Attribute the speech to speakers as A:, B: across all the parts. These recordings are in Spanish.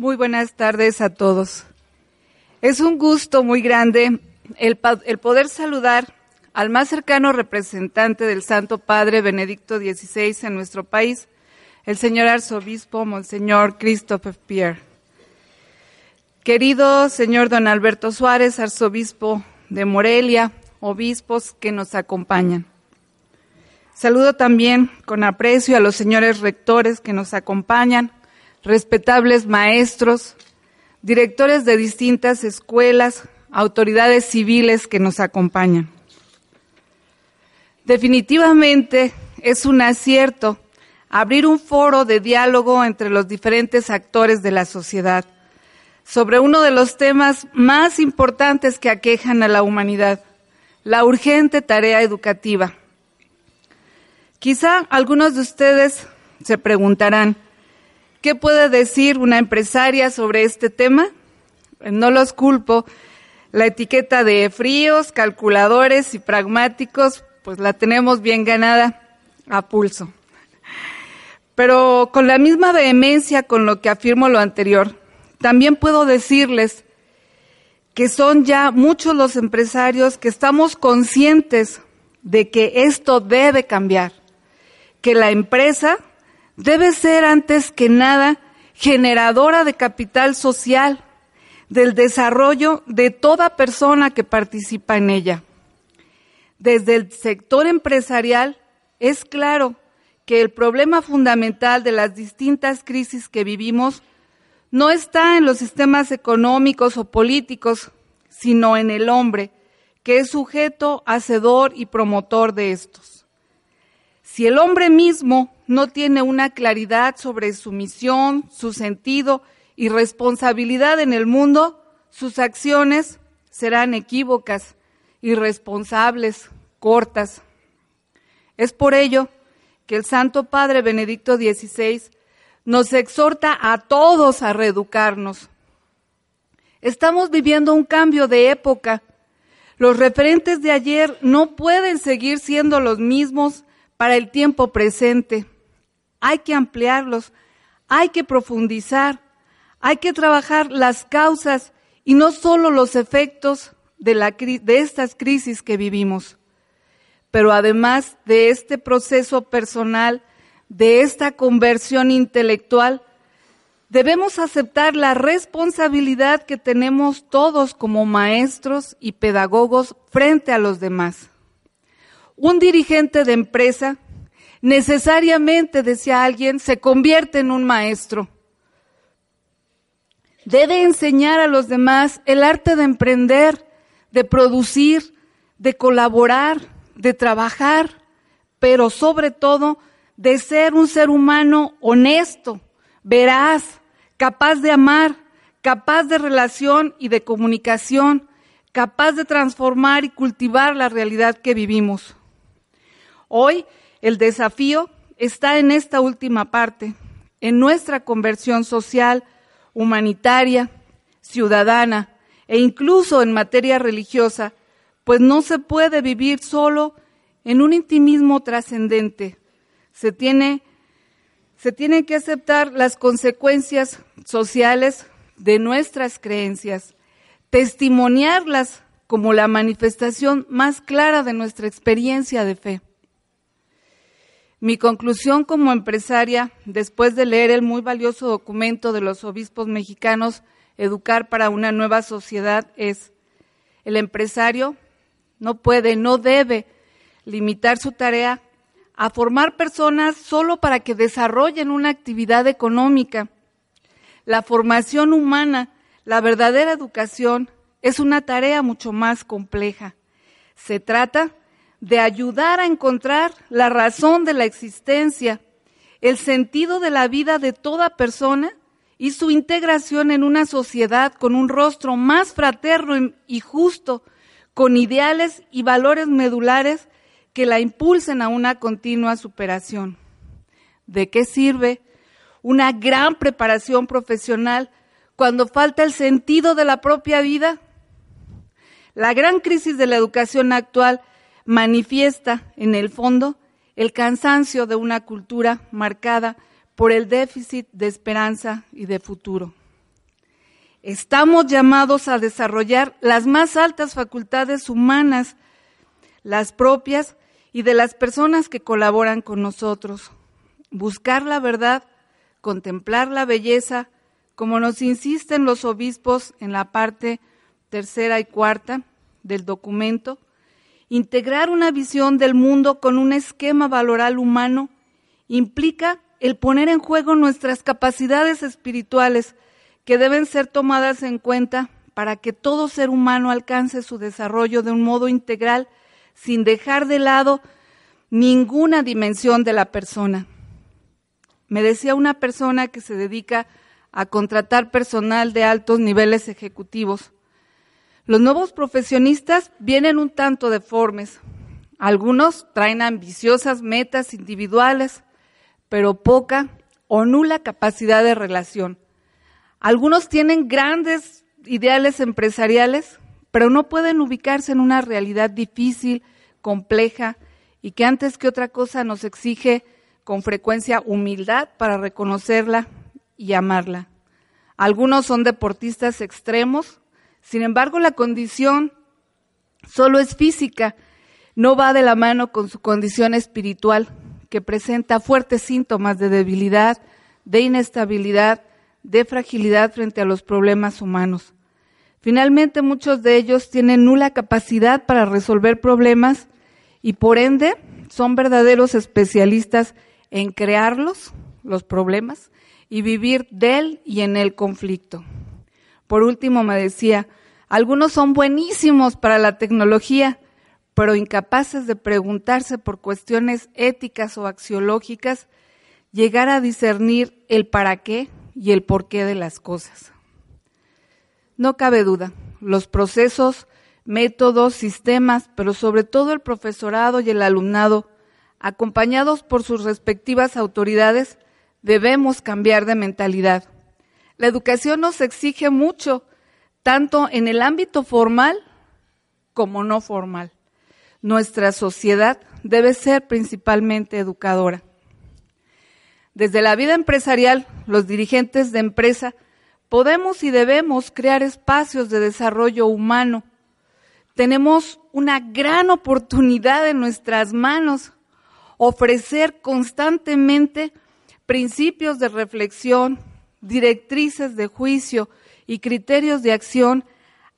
A: Muy buenas tardes a todos. Es un gusto muy grande el, poder saludar al más cercano representante del Santo Padre Benedicto XVI en nuestro país, el señor arzobispo Monseñor Christopher Pierre. Querido señor don Alberto Suárez, arzobispo de Morelia, obispos que nos acompañan. Saludo también con aprecio a los señores rectores que nos acompañan, respetables maestros, directores de distintas escuelas, autoridades civiles que nos acompañan. Definitivamente es un acierto abrir un foro de diálogo entre los diferentes actores de la sociedad sobre uno de los temas más importantes que aquejan a la humanidad, la urgente tarea educativa. Quizá algunos de ustedes se preguntarán, ¿Qué puede decir una empresaria sobre este tema? No los culpo. La etiqueta de fríos, calculadores y pragmáticos, pues la tenemos bien ganada a pulso. Pero con la misma vehemencia con lo que afirmo lo anterior, también puedo decirles que son ya muchos los empresarios que estamos conscientes de que esto debe cambiar, que la empresa debe ser antes que nada generadora de capital social, del desarrollo de toda persona que participa en ella. Desde el sector empresarial es claro que el problema fundamental de las distintas crisis que vivimos no está en los sistemas económicos o políticos, sino en el hombre, que es sujeto, hacedor y promotor de estos. Si el hombre mismo no tiene una claridad sobre su misión, su sentido y responsabilidad en el mundo, sus acciones serán equívocas, irresponsables, cortas. Es por ello que el Santo Padre Benedicto XVI nos exhorta a todos a reeducarnos. Estamos viviendo un cambio de época. Los referentes de ayer no pueden seguir siendo los mismos para el tiempo presente hay que ampliarlos, hay que profundizar, hay que trabajar las causas y no solo los efectos de, estas crisis que vivimos. Pero además de este proceso personal, de esta conversión intelectual, debemos aceptar la responsabilidad que tenemos todos como maestros y pedagogos frente a los demás. Un dirigente de empresa necesariamente, decía alguien, se convierte en un maestro. Debe enseñar a los demás el arte de emprender, de producir, de colaborar, de trabajar, pero sobre todo de ser un ser humano honesto, veraz, capaz de amar, capaz de relación y de comunicación, capaz de transformar y cultivar la realidad que vivimos. Hoy el desafío está en esta última parte, en nuestra conversión social, humanitaria, ciudadana e incluso en materia religiosa, pues no se puede vivir solo en un intimismo trascendente. Se tiene, se tienen que aceptar las consecuencias sociales de nuestras creencias, testimoniarlas como la manifestación más clara de nuestra experiencia de fe. Mi conclusión como empresaria, después de leer el muy valioso documento de los obispos mexicanos, Educar para una nueva sociedad, es, el empresario no puede, no debe limitar su tarea a formar personas solo para que desarrollen una actividad económica. La formación humana, la verdadera educación, es una tarea mucho más compleja. Se trata de ayudar a encontrar la razón de la existencia, el sentido de la vida de toda persona y su integración en una sociedad con un rostro más fraterno y justo, con ideales y valores medulares que la impulsen a una continua superación. ¿De qué sirve una gran preparación profesional cuando falta el sentido de la propia vida? La gran crisis de la educación actual manifiesta en el fondo el cansancio de una cultura marcada por el déficit de esperanza y de futuro. Estamos llamados a desarrollar las más altas facultades humanas, las propias y de las personas que colaboran con nosotros. Buscar la verdad, contemplar la belleza, como nos insisten los obispos en la parte tercera y cuarta del documento, integrar una visión del mundo con un esquema valoral humano implica el poner en juego nuestras capacidades espirituales que deben ser tomadas en cuenta para que todo ser humano alcance su desarrollo de un modo integral sin dejar de lado ninguna dimensión de la persona. Me decía una persona que se dedica a contratar personal de altos niveles ejecutivos. Los nuevos profesionistas vienen un tanto deformes. Algunos traen ambiciosas metas individuales, pero poca o nula capacidad de relación. Algunos tienen grandes ideales empresariales, pero no pueden ubicarse en una realidad difícil, compleja y que antes que otra cosa nos exige con frecuencia humildad para reconocerla y amarla. Algunos son deportistas extremos, sin embargo la condición solo es física, no va de la mano con su condición espiritual que presenta fuertes síntomas de debilidad, de inestabilidad, de fragilidad frente a los problemas humanos. Finalmente, muchos de ellos tienen nula capacidad para resolver problemas y por ende son verdaderos especialistas en crearlos, los problemas, y vivir de él y en el conflicto. Por último, me decía, algunos son buenísimos para la tecnología, pero incapaces de preguntarse por cuestiones éticas o axiológicas, llegar a discernir el para qué y el porqué de las cosas. No cabe duda, los procesos, métodos, sistemas, pero sobre todo el profesorado y el alumnado, acompañados por sus respectivas autoridades, debemos cambiar de mentalidad. La educación nos exige mucho, tanto en el ámbito formal como no formal nuestra sociedad debe ser principalmente educadora. Desde la vida empresarial, los dirigentes de empresa podemos y debemos crear espacios de desarrollo humano. Tenemos una gran oportunidad en nuestras manos, ofrecer constantemente principios de reflexión, directrices de juicio y criterios de acción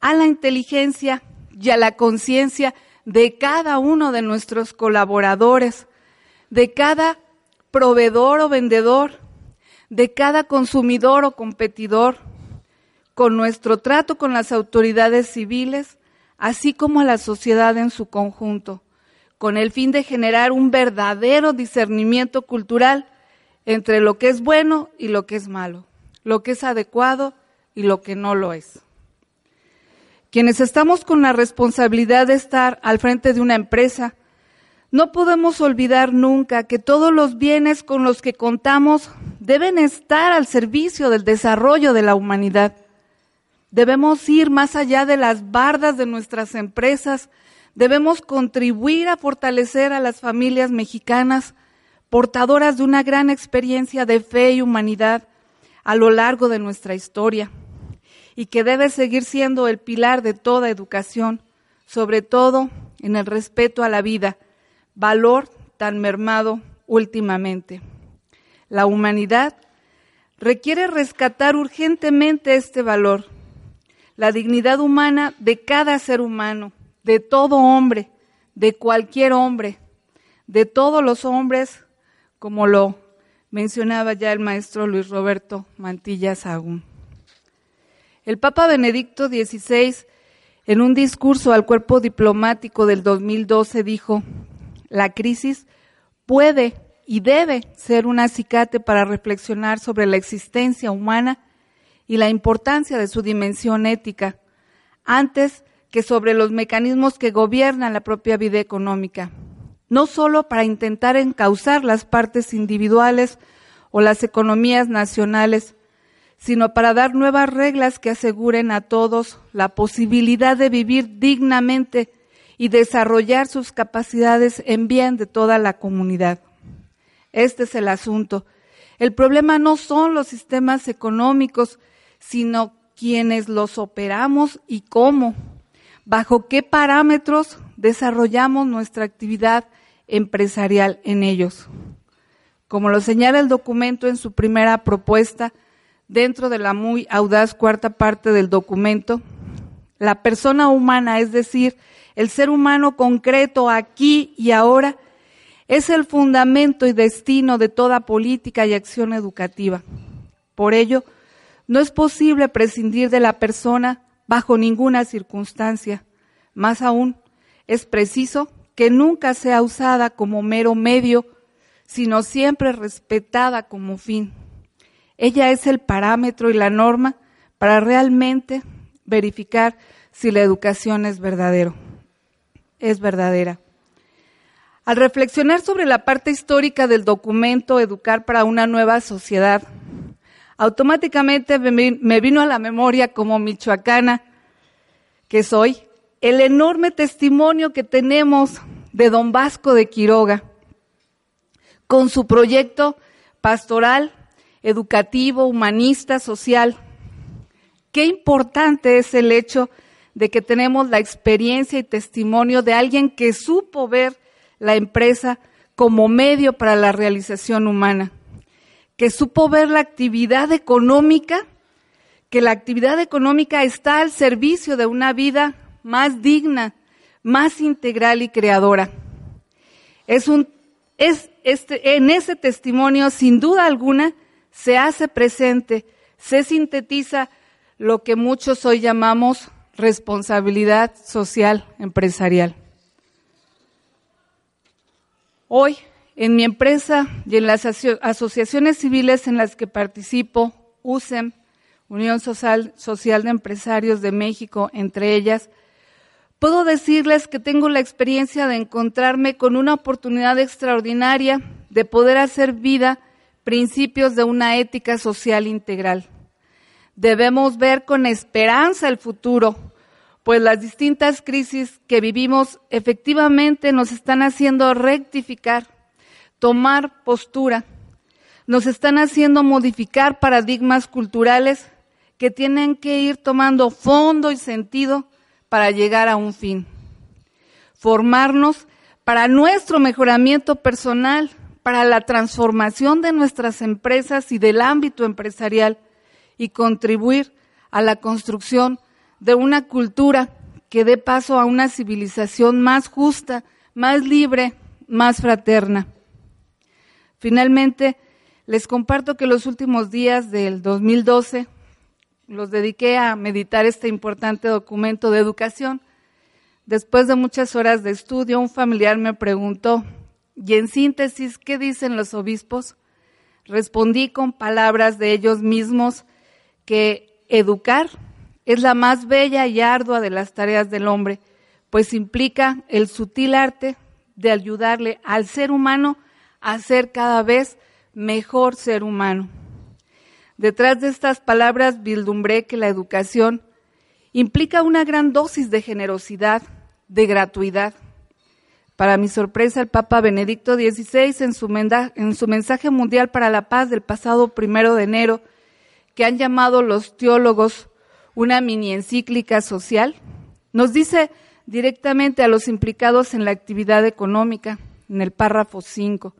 A: a la inteligencia y a la conciencia de cada uno de nuestros colaboradores, de cada proveedor o vendedor, de cada consumidor o competidor, con nuestro trato con las autoridades civiles, así como a la sociedad en su conjunto, con el fin de generar un verdadero discernimiento cultural entre lo que es bueno y lo que es malo, lo que es adecuado y lo que no lo es. Quienes estamos con la responsabilidad de estar al frente de una empresa, no podemos olvidar nunca que todos los bienes con los que contamos deben estar al servicio del desarrollo de la humanidad. Debemos ir más allá de las bardas de nuestras empresas, debemos contribuir a fortalecer a las familias mexicanas, portadoras de una gran experiencia de fe y humanidad a lo largo de nuestra historia y que debe seguir siendo el pilar de toda educación, sobre todo en el respeto a la vida, valor tan mermado últimamente. La humanidad requiere rescatar urgentemente este valor, la dignidad humana de cada ser humano, de todo hombre, de cualquier hombre, de todos los hombres, como lo mencionaba ya el maestro Luis Roberto Mantilla Sagún. El Papa Benedicto XVI, en un discurso al cuerpo diplomático del 2012, dijo, la crisis puede y debe ser un acicate para reflexionar sobre la existencia humana y la importancia de su dimensión ética, antes que sobre los mecanismos que gobiernan la propia vida económica, no solo para intentar encauzar las partes individuales o las economías nacionales, sino para dar nuevas reglas que aseguren a todos la posibilidad de vivir dignamente y desarrollar sus capacidades en bien de toda la comunidad. Este es el asunto. El problema no son los sistemas económicos, sino quienes los operamos y cómo, bajo qué parámetros desarrollamos nuestra actividad empresarial en ellos. Como lo señala el documento en su primera propuesta, dentro de la muy audaz cuarta parte del documento, la persona humana, es decir, el ser humano concreto aquí y ahora, es el fundamento y destino de toda política y acción educativa. Por ello, no es posible prescindir de la persona bajo ninguna circunstancia. Más aún, es preciso que nunca sea usada como mero medio, sino siempre respetada como fin. Ella es el parámetro y la norma para realmente verificar si la educación es verdadero, es verdadera. Al reflexionar sobre la parte histórica del documento Educar para una nueva sociedad, automáticamente me vino a la memoria como michoacana que soy el enorme testimonio que tenemos de don Vasco de Quiroga con su proyecto pastoral, educativo, humanista, social. Qué importante es el hecho de que tenemos la experiencia y testimonio de alguien que supo ver la empresa como medio para la realización humana, que supo ver la actividad económica, que la actividad económica está al servicio de una vida más digna, más integral y creadora. Es un, es este, en ese testimonio, sin duda alguna, se hace presente, se sintetiza lo que muchos hoy llamamos responsabilidad social empresarial. Hoy, en mi empresa y en las asociaciones civiles en las que participo, USEM, Unión Social, Social de Empresarios de México, entre ellas, Puedo decirles que tengo la experiencia de encontrarme con una oportunidad extraordinaria de poder hacer vida principios de una ética social integral. Debemos ver con esperanza el futuro, pues las distintas crisis que vivimos efectivamente nos están haciendo rectificar, tomar postura, nos están haciendo modificar paradigmas culturales que tienen que ir tomando fondo y sentido para llegar a un fin. Formarnos para nuestro mejoramiento personal, para la transformación de nuestras empresas y del ámbito empresarial y contribuir a la construcción de una cultura que dé paso a una civilización más justa, más libre, más fraterna. Finalmente, les comparto que los últimos días del 2012 los dediqué a meditar este importante documento de educación. Después de muchas horas de estudio, un familiar me preguntó, y en síntesis, ¿qué dicen los obispos? Respondí con palabras de ellos mismos que educar es la más bella y ardua de las tareas del hombre, pues implica el sutil arte de ayudarle al ser humano a ser cada vez mejor ser humano. Detrás de estas palabras vislumbré que la educación implica una gran dosis de generosidad, de gratuidad. Para mi sorpresa, el Papa Benedicto XVI, en su, en su mensaje mundial para la paz del pasado primero de enero, que han llamado los teólogos una mini encíclica social, nos dice directamente a los implicados en la actividad económica, en el párrafo 5.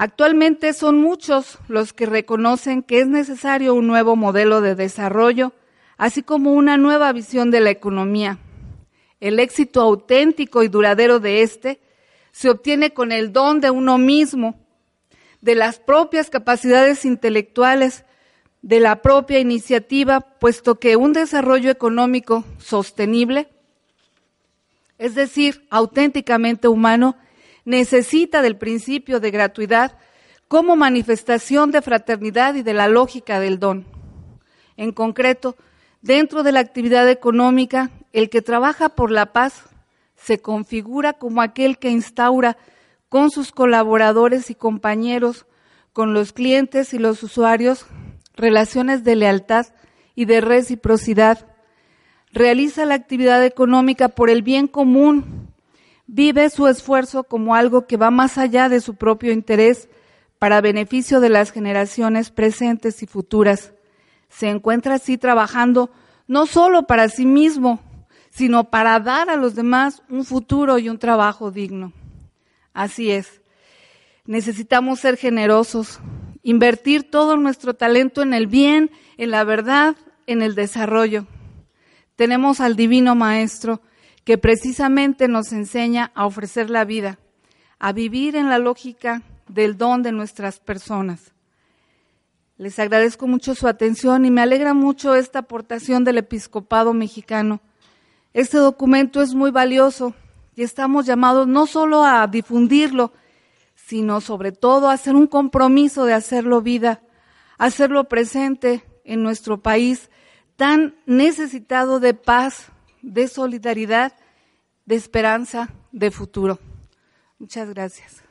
A: Actualmente son muchos los que reconocen que es necesario un nuevo modelo de desarrollo, así como una nueva visión de la economía. El éxito auténtico y duradero de este se obtiene con el don de uno mismo, de las propias capacidades intelectuales, de la propia iniciativa, puesto que un desarrollo económico sostenible, es decir, auténticamente humano, necesita del principio de gratuidad como manifestación de fraternidad y de la lógica del don. En concreto, dentro de la actividad económica, el que trabaja por la paz se configura como aquel que instaura con sus colaboradores y compañeros, con los clientes y los usuarios, relaciones de lealtad y de reciprocidad. Realiza la actividad económica por el bien común vive su esfuerzo como algo que va más allá de su propio interés para beneficio de las generaciones presentes y futuras. se encuentra así trabajando no solo para sí mismo, sino para dar a los demás un futuro y un trabajo digno. Así es. Necesitamos ser generosos, invertir todo nuestro talento en el bien, en la verdad, en el desarrollo. Tenemos al Divino Maestro que precisamente nos enseña a ofrecer la vida, a vivir en la lógica del don de nuestras personas. Les agradezco mucho su atención y me alegra mucho esta aportación del episcopado mexicano. Este documento es muy valioso y estamos llamados no solo a difundirlo, sino sobre todo a hacer un compromiso de hacerlo vida, hacerlo presente en nuestro país tan necesitado de paz, de solidaridad, de esperanza, de futuro. Muchas gracias.